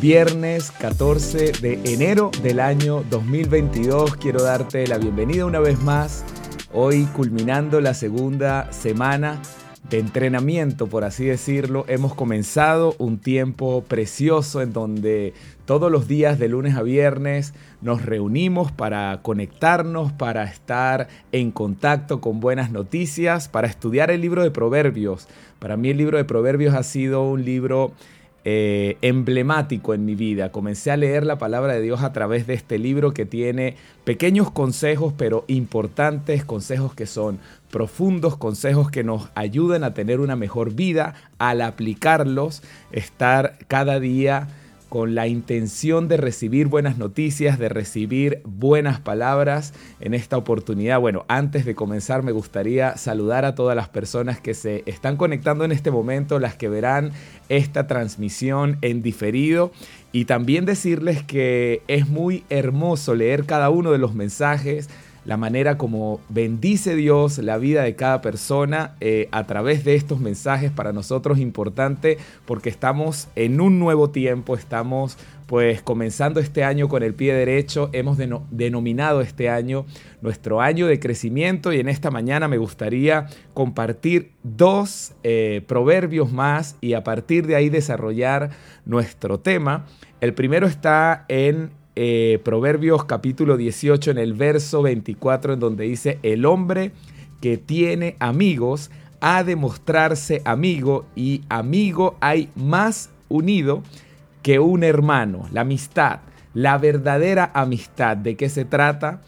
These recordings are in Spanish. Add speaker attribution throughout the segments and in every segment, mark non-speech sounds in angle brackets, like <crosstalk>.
Speaker 1: viernes 14 de enero del año 2022. Quiero darte la bienvenida una vez más, hoy culminando la segunda semana de entrenamiento, por así decirlo. Hemos comenzado un tiempo precioso en donde todos los días de lunes a viernes nos reunimos para conectarnos, para estar en contacto con buenas noticias, para estudiar el libro de Proverbios. Para mí el libro de Proverbios ha sido un libro eh, emblemático en mi vida. Comencé a leer la palabra de Dios a través de este libro que tiene pequeños consejos, pero importantes consejos que son profundos, consejos que nos ayudan a tener una mejor vida, al aplicarlos, estar cada día con la intención de recibir buenas noticias, de recibir buenas palabras en esta oportunidad. Bueno, antes de comenzar me gustaría saludar a todas las personas que se están conectando en este momento, las que verán esta transmisión en diferido y también decirles que es muy hermoso leer cada uno de los mensajes la manera como bendice Dios la vida de cada persona eh, a través de estos mensajes para nosotros importante porque estamos en un nuevo tiempo, estamos pues comenzando este año con el pie derecho, hemos denominado este año nuestro año de crecimiento y en esta mañana me gustaría compartir dos eh, proverbios más y a partir de ahí desarrollar nuestro tema. El primero está en eh, Proverbios capítulo 18 en el verso 24 en donde dice, el hombre que tiene amigos ha de mostrarse amigo y amigo hay más unido que un hermano. La amistad, la verdadera amistad, ¿de qué se trata?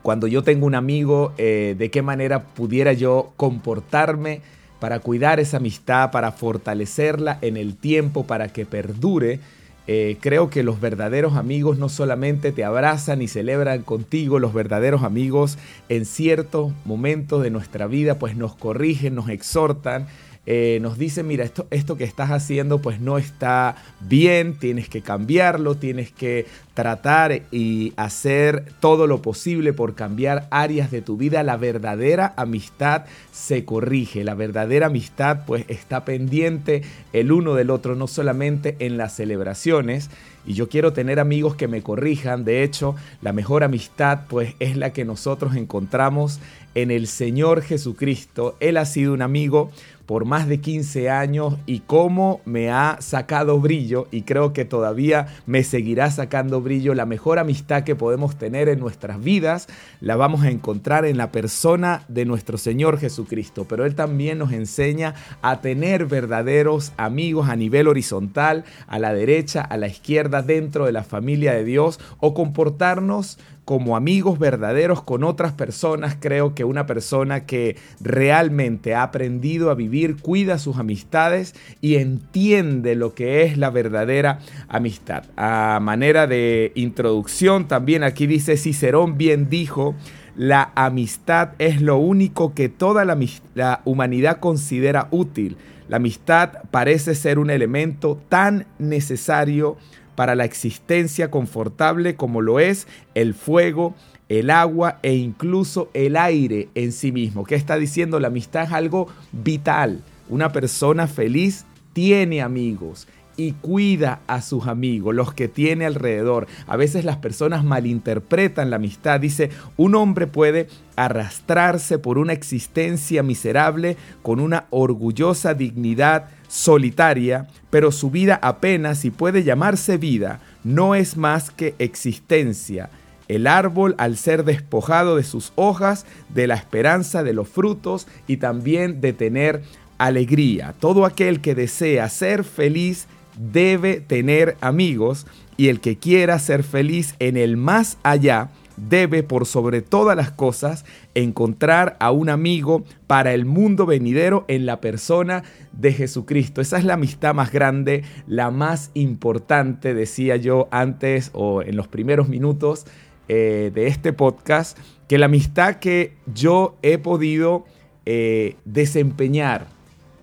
Speaker 1: Cuando yo tengo un amigo, eh, ¿de qué manera pudiera yo comportarme? para cuidar esa amistad, para fortalecerla en el tiempo, para que perdure. Eh, creo que los verdaderos amigos no solamente te abrazan y celebran contigo, los verdaderos amigos en ciertos momentos de nuestra vida pues nos corrigen, nos exhortan eh, nos dice, mira, esto, esto que estás haciendo pues no está bien, tienes que cambiarlo, tienes que tratar y hacer todo lo posible por cambiar áreas de tu vida. La verdadera amistad se corrige, la verdadera amistad pues está pendiente el uno del otro, no solamente en las celebraciones. Y yo quiero tener amigos que me corrijan. De hecho, la mejor amistad pues es la que nosotros encontramos en el Señor Jesucristo. Él ha sido un amigo por más de 15 años y cómo me ha sacado brillo y creo que todavía me seguirá sacando brillo. La mejor amistad que podemos tener en nuestras vidas la vamos a encontrar en la persona de nuestro Señor Jesucristo, pero Él también nos enseña a tener verdaderos amigos a nivel horizontal, a la derecha, a la izquierda, dentro de la familia de Dios o comportarnos como amigos verdaderos con otras personas. Creo que una persona que realmente ha aprendido a vivir, cuida sus amistades y entiende lo que es la verdadera amistad. A manera de introducción, también aquí dice Cicerón bien dijo, la amistad es lo único que toda la, la humanidad considera útil. La amistad parece ser un elemento tan necesario para la existencia confortable como lo es el fuego, el agua e incluso el aire en sí mismo. ¿Qué está diciendo? La amistad es algo vital. Una persona feliz tiene amigos y cuida a sus amigos, los que tiene alrededor. A veces las personas malinterpretan la amistad. Dice, un hombre puede arrastrarse por una existencia miserable con una orgullosa dignidad solitaria, pero su vida apenas, si puede llamarse vida, no es más que existencia. El árbol, al ser despojado de sus hojas, de la esperanza de los frutos y también de tener alegría. Todo aquel que desea ser feliz debe tener amigos y el que quiera ser feliz en el más allá debe por sobre todas las cosas encontrar a un amigo para el mundo venidero en la persona de Jesucristo. Esa es la amistad más grande, la más importante, decía yo antes o en los primeros minutos eh, de este podcast, que la amistad que yo he podido eh, desempeñar,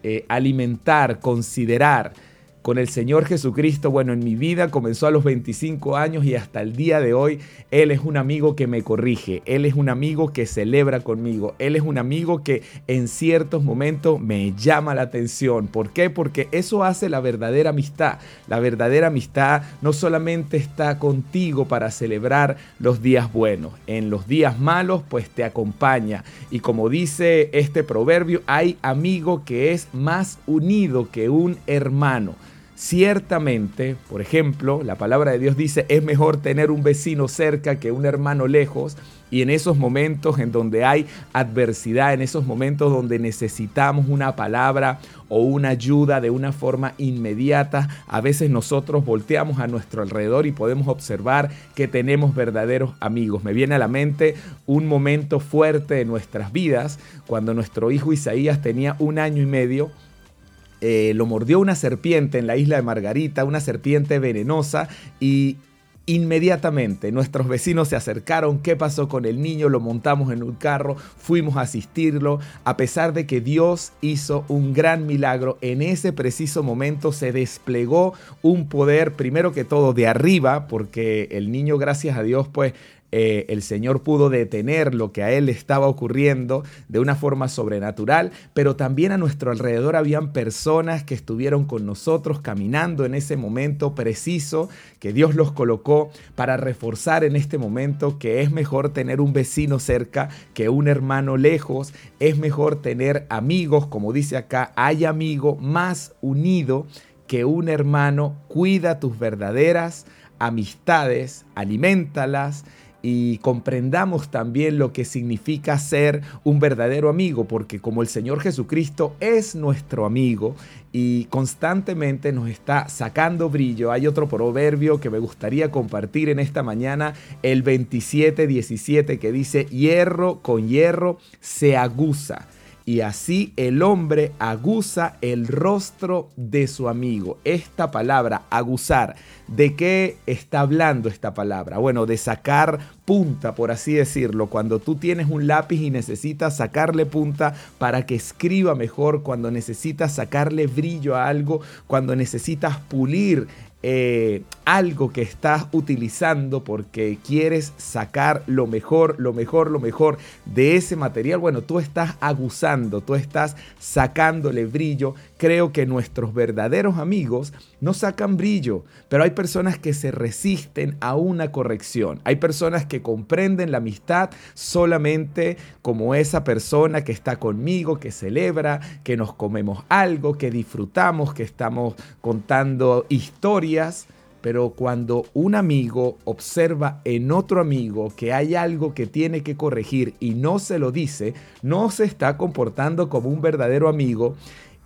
Speaker 1: eh, alimentar, considerar, con el Señor Jesucristo, bueno, en mi vida comenzó a los 25 años y hasta el día de hoy, Él es un amigo que me corrige, Él es un amigo que celebra conmigo, Él es un amigo que en ciertos momentos me llama la atención. ¿Por qué? Porque eso hace la verdadera amistad. La verdadera amistad no solamente está contigo para celebrar los días buenos, en los días malos pues te acompaña. Y como dice este proverbio, hay amigo que es más unido que un hermano. Ciertamente, por ejemplo, la palabra de Dios dice, es mejor tener un vecino cerca que un hermano lejos. Y en esos momentos en donde hay adversidad, en esos momentos donde necesitamos una palabra o una ayuda de una forma inmediata, a veces nosotros volteamos a nuestro alrededor y podemos observar que tenemos verdaderos amigos. Me viene a la mente un momento fuerte de nuestras vidas cuando nuestro hijo Isaías tenía un año y medio eh, lo mordió una serpiente en la isla de Margarita, una serpiente venenosa, y Inmediatamente nuestros vecinos se acercaron, ¿qué pasó con el niño? Lo montamos en un carro, fuimos a asistirlo, a pesar de que Dios hizo un gran milagro, en ese preciso momento se desplegó un poder, primero que todo, de arriba, porque el niño, gracias a Dios, pues eh, el Señor pudo detener lo que a él estaba ocurriendo de una forma sobrenatural, pero también a nuestro alrededor habían personas que estuvieron con nosotros caminando en ese momento preciso que Dios los colocó para reforzar en este momento que es mejor tener un vecino cerca que un hermano lejos, es mejor tener amigos, como dice acá, hay amigo más unido que un hermano, cuida tus verdaderas amistades, alimentalas, y comprendamos también lo que significa ser un verdadero amigo, porque como el Señor Jesucristo es nuestro amigo y constantemente nos está sacando brillo, hay otro proverbio que me gustaría compartir en esta mañana, el 27-17, que dice, hierro con hierro se aguza y así el hombre aguza el rostro de su amigo. Esta palabra, aguzar, ¿de qué está hablando esta palabra? Bueno, de sacar punta, por así decirlo. Cuando tú tienes un lápiz y necesitas sacarle punta para que escriba mejor, cuando necesitas sacarle brillo a algo, cuando necesitas pulir eh, algo que estás utilizando porque quieres sacar lo mejor, lo mejor, lo mejor de ese material, bueno, tú estás aguzando, tú estás sacándole brillo. Creo que nuestros verdaderos amigos no sacan brillo, pero hay personas que se resisten a una corrección. Hay personas que comprenden la amistad solamente como esa persona que está conmigo, que celebra, que nos comemos algo, que disfrutamos, que estamos contando historias pero cuando un amigo observa en otro amigo que hay algo que tiene que corregir y no se lo dice, no se está comportando como un verdadero amigo.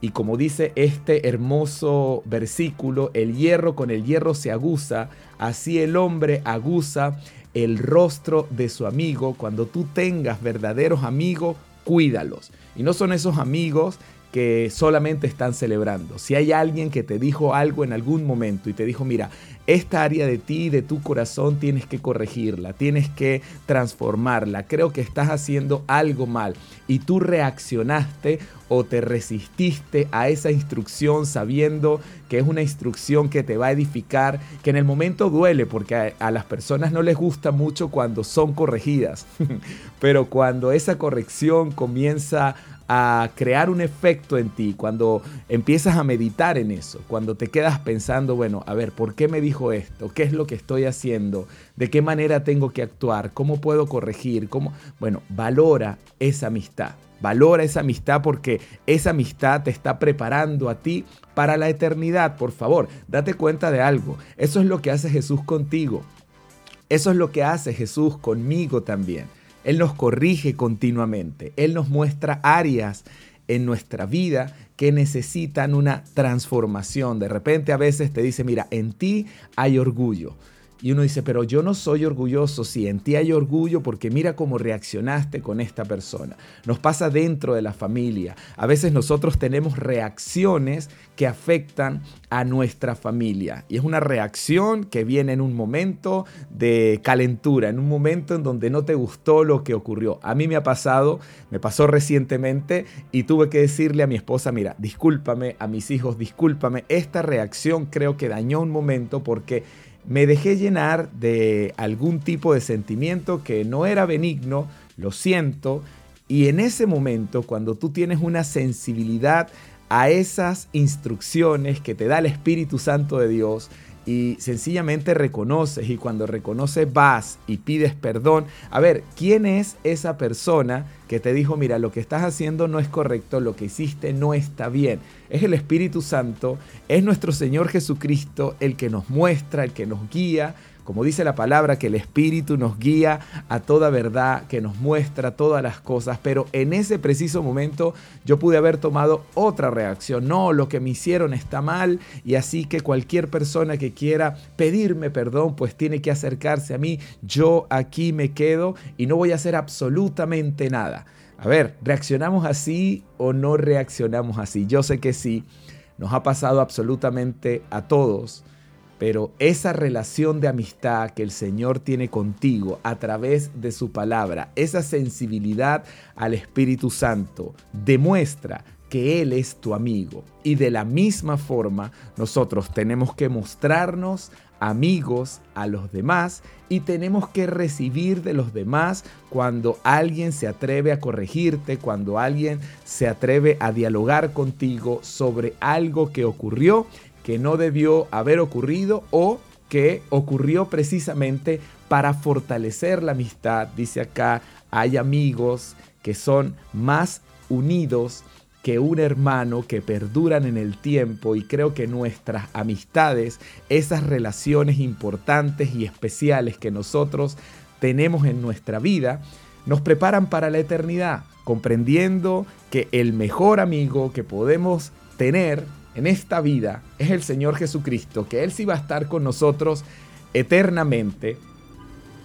Speaker 1: Y como dice este hermoso versículo, el hierro con el hierro se aguza, así el hombre aguza el rostro de su amigo. Cuando tú tengas verdaderos amigos, cuídalos. Y no son esos amigos que solamente están celebrando. Si hay alguien que te dijo algo en algún momento y te dijo, mira, esta área de ti, de tu corazón, tienes que corregirla, tienes que transformarla. Creo que estás haciendo algo mal y tú reaccionaste o te resististe a esa instrucción sabiendo que es una instrucción que te va a edificar, que en el momento duele porque a, a las personas no les gusta mucho cuando son corregidas, <laughs> pero cuando esa corrección comienza a crear un efecto en ti, cuando empiezas a meditar en eso, cuando te quedas pensando, bueno, a ver, ¿por qué me dijo esto? ¿Qué es lo que estoy haciendo? ¿De qué manera tengo que actuar? ¿Cómo puedo corregir? ¿Cómo? Bueno, valora esa amistad. Valora esa amistad porque esa amistad te está preparando a ti para la eternidad. Por favor, date cuenta de algo. Eso es lo que hace Jesús contigo. Eso es lo que hace Jesús conmigo también. Él nos corrige continuamente. Él nos muestra áreas en nuestra vida que necesitan una transformación. De repente a veces te dice, mira, en ti hay orgullo. Y uno dice, pero yo no soy orgulloso, sí, en ti hay orgullo porque mira cómo reaccionaste con esta persona. Nos pasa dentro de la familia. A veces nosotros tenemos reacciones que afectan a nuestra familia. Y es una reacción que viene en un momento de calentura, en un momento en donde no te gustó lo que ocurrió. A mí me ha pasado, me pasó recientemente y tuve que decirle a mi esposa, mira, discúlpame, a mis hijos, discúlpame, esta reacción creo que dañó un momento porque me dejé llenar de algún tipo de sentimiento que no era benigno, lo siento, y en ese momento, cuando tú tienes una sensibilidad a esas instrucciones que te da el Espíritu Santo de Dios, y sencillamente reconoces y cuando reconoces vas y pides perdón, a ver, ¿quién es esa persona que te dijo, mira, lo que estás haciendo no es correcto, lo que hiciste no está bien? Es el Espíritu Santo, es nuestro Señor Jesucristo el que nos muestra, el que nos guía, como dice la palabra, que el Espíritu nos guía a toda verdad, que nos muestra todas las cosas, pero en ese preciso momento yo pude haber tomado otra reacción. No, lo que me hicieron está mal y así que cualquier persona que quiera pedirme perdón, pues tiene que acercarse a mí. Yo aquí me quedo y no voy a hacer absolutamente nada. A ver, ¿reaccionamos así o no reaccionamos así? Yo sé que sí, nos ha pasado absolutamente a todos pero esa relación de amistad que el Señor tiene contigo a través de su palabra, esa sensibilidad al Espíritu Santo, demuestra que Él es tu amigo. Y de la misma forma, nosotros tenemos que mostrarnos amigos a los demás y tenemos que recibir de los demás cuando alguien se atreve a corregirte, cuando alguien se atreve a dialogar contigo sobre algo que ocurrió que no debió haber ocurrido o que ocurrió precisamente para fortalecer la amistad. Dice acá, hay amigos que son más unidos que un hermano que perduran en el tiempo y creo que nuestras amistades, esas relaciones importantes y especiales que nosotros tenemos en nuestra vida, nos preparan para la eternidad, comprendiendo que el mejor amigo que podemos tener en esta vida es el Señor Jesucristo, que Él sí va a estar con nosotros eternamente,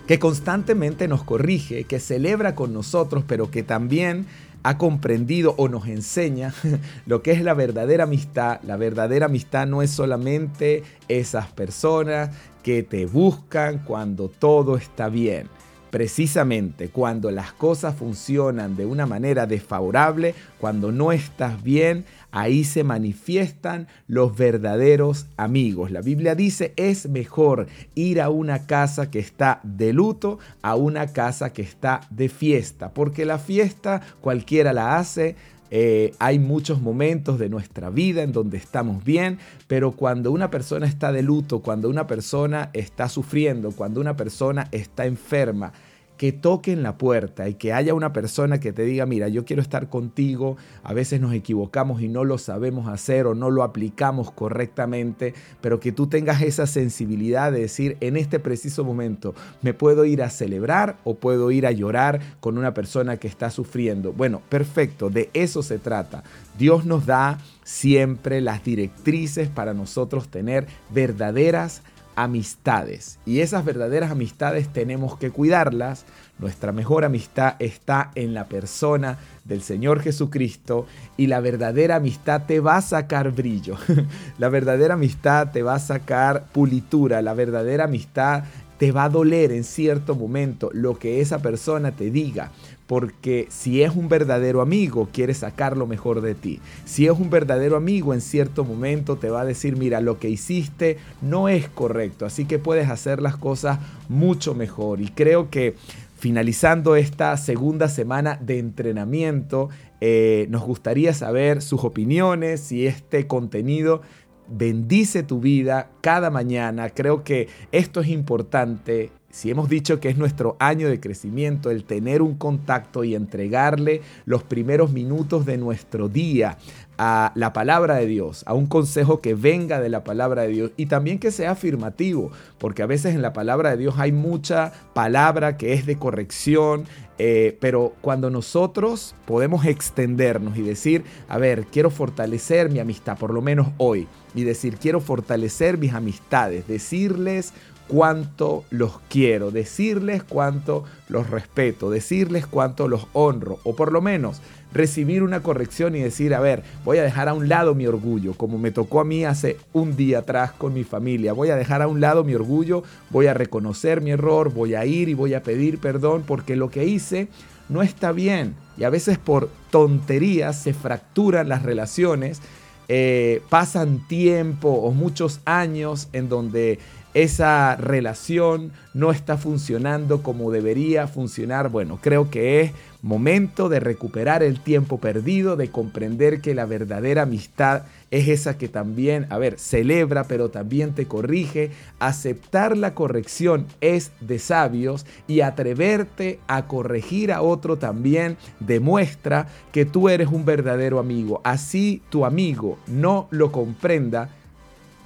Speaker 1: que constantemente nos corrige, que celebra con nosotros, pero que también ha comprendido o nos enseña <laughs> lo que es la verdadera amistad. La verdadera amistad no es solamente esas personas que te buscan cuando todo está bien. Precisamente cuando las cosas funcionan de una manera desfavorable, cuando no estás bien, ahí se manifiestan los verdaderos amigos. La Biblia dice, es mejor ir a una casa que está de luto a una casa que está de fiesta, porque la fiesta cualquiera la hace, eh, hay muchos momentos de nuestra vida en donde estamos bien, pero cuando una persona está de luto, cuando una persona está sufriendo, cuando una persona está enferma, que toquen la puerta y que haya una persona que te diga, mira, yo quiero estar contigo, a veces nos equivocamos y no lo sabemos hacer o no lo aplicamos correctamente, pero que tú tengas esa sensibilidad de decir, en este preciso momento, me puedo ir a celebrar o puedo ir a llorar con una persona que está sufriendo. Bueno, perfecto, de eso se trata. Dios nos da siempre las directrices para nosotros tener verdaderas amistades. Y esas verdaderas amistades tenemos que cuidarlas. Nuestra mejor amistad está en la persona del Señor Jesucristo y la verdadera amistad te va a sacar brillo. <laughs> la verdadera amistad te va a sacar pulitura. La verdadera amistad te va a doler en cierto momento lo que esa persona te diga, porque si es un verdadero amigo, quiere sacar lo mejor de ti. Si es un verdadero amigo, en cierto momento te va a decir, mira, lo que hiciste no es correcto, así que puedes hacer las cosas mucho mejor. Y creo que finalizando esta segunda semana de entrenamiento, eh, nos gustaría saber sus opiniones, si este contenido bendice tu vida cada mañana. Creo que esto es importante. Si hemos dicho que es nuestro año de crecimiento, el tener un contacto y entregarle los primeros minutos de nuestro día a la palabra de Dios, a un consejo que venga de la palabra de Dios y también que sea afirmativo, porque a veces en la palabra de Dios hay mucha palabra que es de corrección, eh, pero cuando nosotros podemos extendernos y decir, a ver, quiero fortalecer mi amistad, por lo menos hoy, y decir, quiero fortalecer mis amistades, decirles cuánto los quiero, decirles cuánto los respeto, decirles cuánto los honro, o por lo menos recibir una corrección y decir, a ver, voy a dejar a un lado mi orgullo, como me tocó a mí hace un día atrás con mi familia, voy a dejar a un lado mi orgullo, voy a reconocer mi error, voy a ir y voy a pedir perdón porque lo que hice no está bien. Y a veces por tonterías se fracturan las relaciones, eh, pasan tiempo o muchos años en donde esa relación no está funcionando como debería funcionar. Bueno, creo que es momento de recuperar el tiempo perdido, de comprender que la verdadera amistad es esa que también, a ver, celebra, pero también te corrige. Aceptar la corrección es de sabios y atreverte a corregir a otro también demuestra que tú eres un verdadero amigo. Así tu amigo no lo comprenda,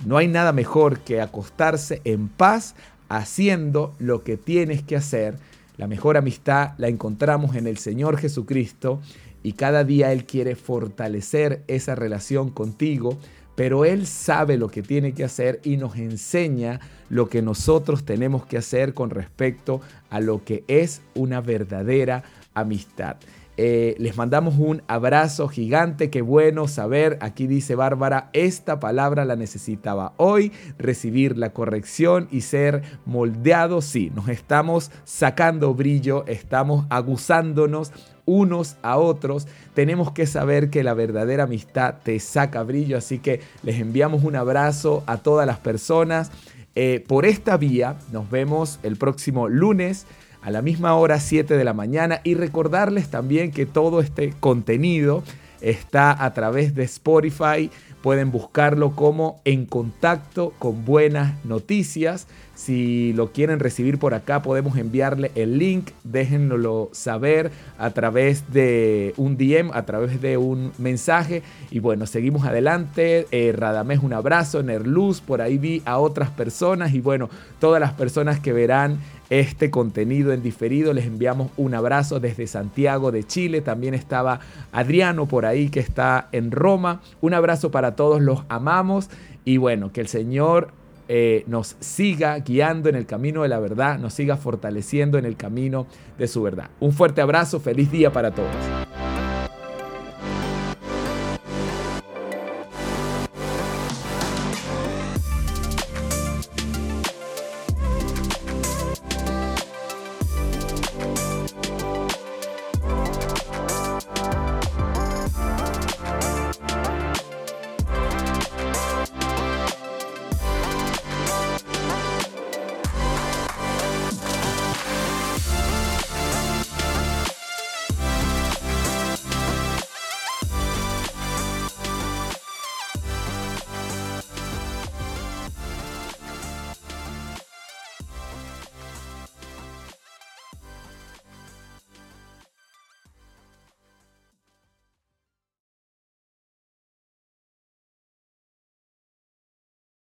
Speaker 1: no hay nada mejor que acostarse en paz haciendo lo que tienes que hacer. La mejor amistad la encontramos en el Señor Jesucristo y cada día Él quiere fortalecer esa relación contigo, pero Él sabe lo que tiene que hacer y nos enseña lo que nosotros tenemos que hacer con respecto a lo que es una verdadera amistad. Eh, les mandamos un abrazo gigante, qué bueno saber, aquí dice Bárbara, esta palabra la necesitaba hoy, recibir la corrección y ser moldeado, sí, nos estamos sacando brillo, estamos aguzándonos unos a otros, tenemos que saber que la verdadera amistad te saca brillo, así que les enviamos un abrazo a todas las personas. Eh, por esta vía, nos vemos el próximo lunes a la misma hora, 7 de la mañana. Y recordarles también que todo este contenido está a través de Spotify. Pueden buscarlo como En Contacto con Buenas Noticias. Si lo quieren recibir por acá, podemos enviarle el link. Déjenlo saber a través de un DM, a través de un mensaje. Y bueno, seguimos adelante. Eh, Radamés, un abrazo. Nerluz, por ahí vi a otras personas. Y bueno, todas las personas que verán este contenido en diferido. Les enviamos un abrazo desde Santiago de Chile. También estaba Adriano por ahí que está en Roma. Un abrazo para todos, los amamos. Y bueno, que el Señor eh, nos siga guiando en el camino de la verdad, nos siga fortaleciendo en el camino de su verdad. Un fuerte abrazo, feliz día para todos.